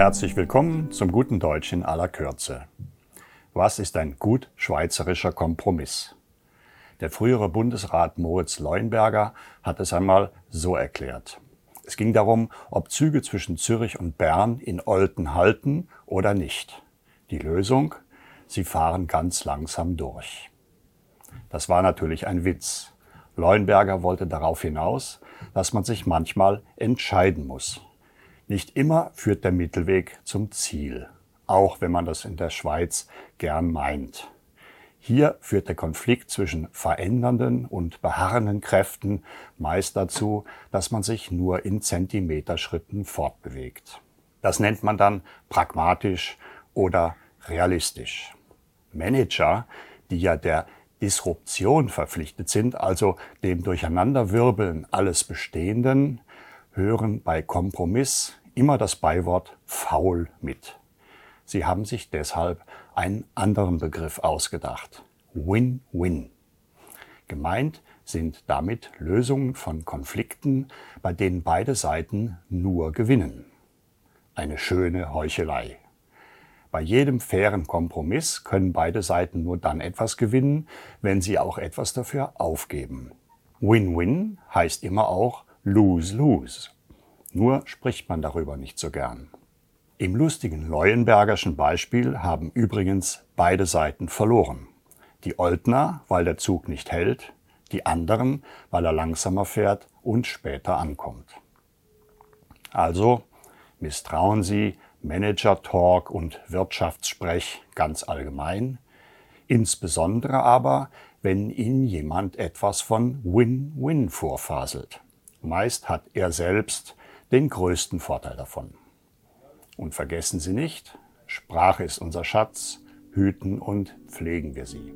Herzlich willkommen zum guten Deutsch in aller Kürze. Was ist ein gut schweizerischer Kompromiss? Der frühere Bundesrat Moritz Leuenberger hat es einmal so erklärt. Es ging darum, ob Züge zwischen Zürich und Bern in Olten halten oder nicht. Die Lösung? Sie fahren ganz langsam durch. Das war natürlich ein Witz. Leuenberger wollte darauf hinaus, dass man sich manchmal entscheiden muss. Nicht immer führt der Mittelweg zum Ziel, auch wenn man das in der Schweiz gern meint. Hier führt der Konflikt zwischen verändernden und beharrenden Kräften meist dazu, dass man sich nur in Zentimeterschritten fortbewegt. Das nennt man dann pragmatisch oder realistisch. Manager, die ja der Disruption verpflichtet sind, also dem Durcheinanderwirbeln alles Bestehenden, hören bei Kompromiss immer das Beiwort faul mit. Sie haben sich deshalb einen anderen Begriff ausgedacht. Win-Win. Gemeint sind damit Lösungen von Konflikten, bei denen beide Seiten nur gewinnen. Eine schöne Heuchelei. Bei jedem fairen Kompromiss können beide Seiten nur dann etwas gewinnen, wenn sie auch etwas dafür aufgeben. Win-Win heißt immer auch Lose-Lose. Nur spricht man darüber nicht so gern. Im lustigen Leuenbergerschen Beispiel haben übrigens beide Seiten verloren. Die Oldner, weil der Zug nicht hält, die anderen, weil er langsamer fährt und später ankommt. Also misstrauen Sie Manager-Talk und Wirtschaftssprech ganz allgemein, insbesondere aber, wenn Ihnen jemand etwas von Win-Win vorfaselt. Meist hat er selbst den größten Vorteil davon. Und vergessen Sie nicht, Sprache ist unser Schatz, hüten und pflegen wir sie.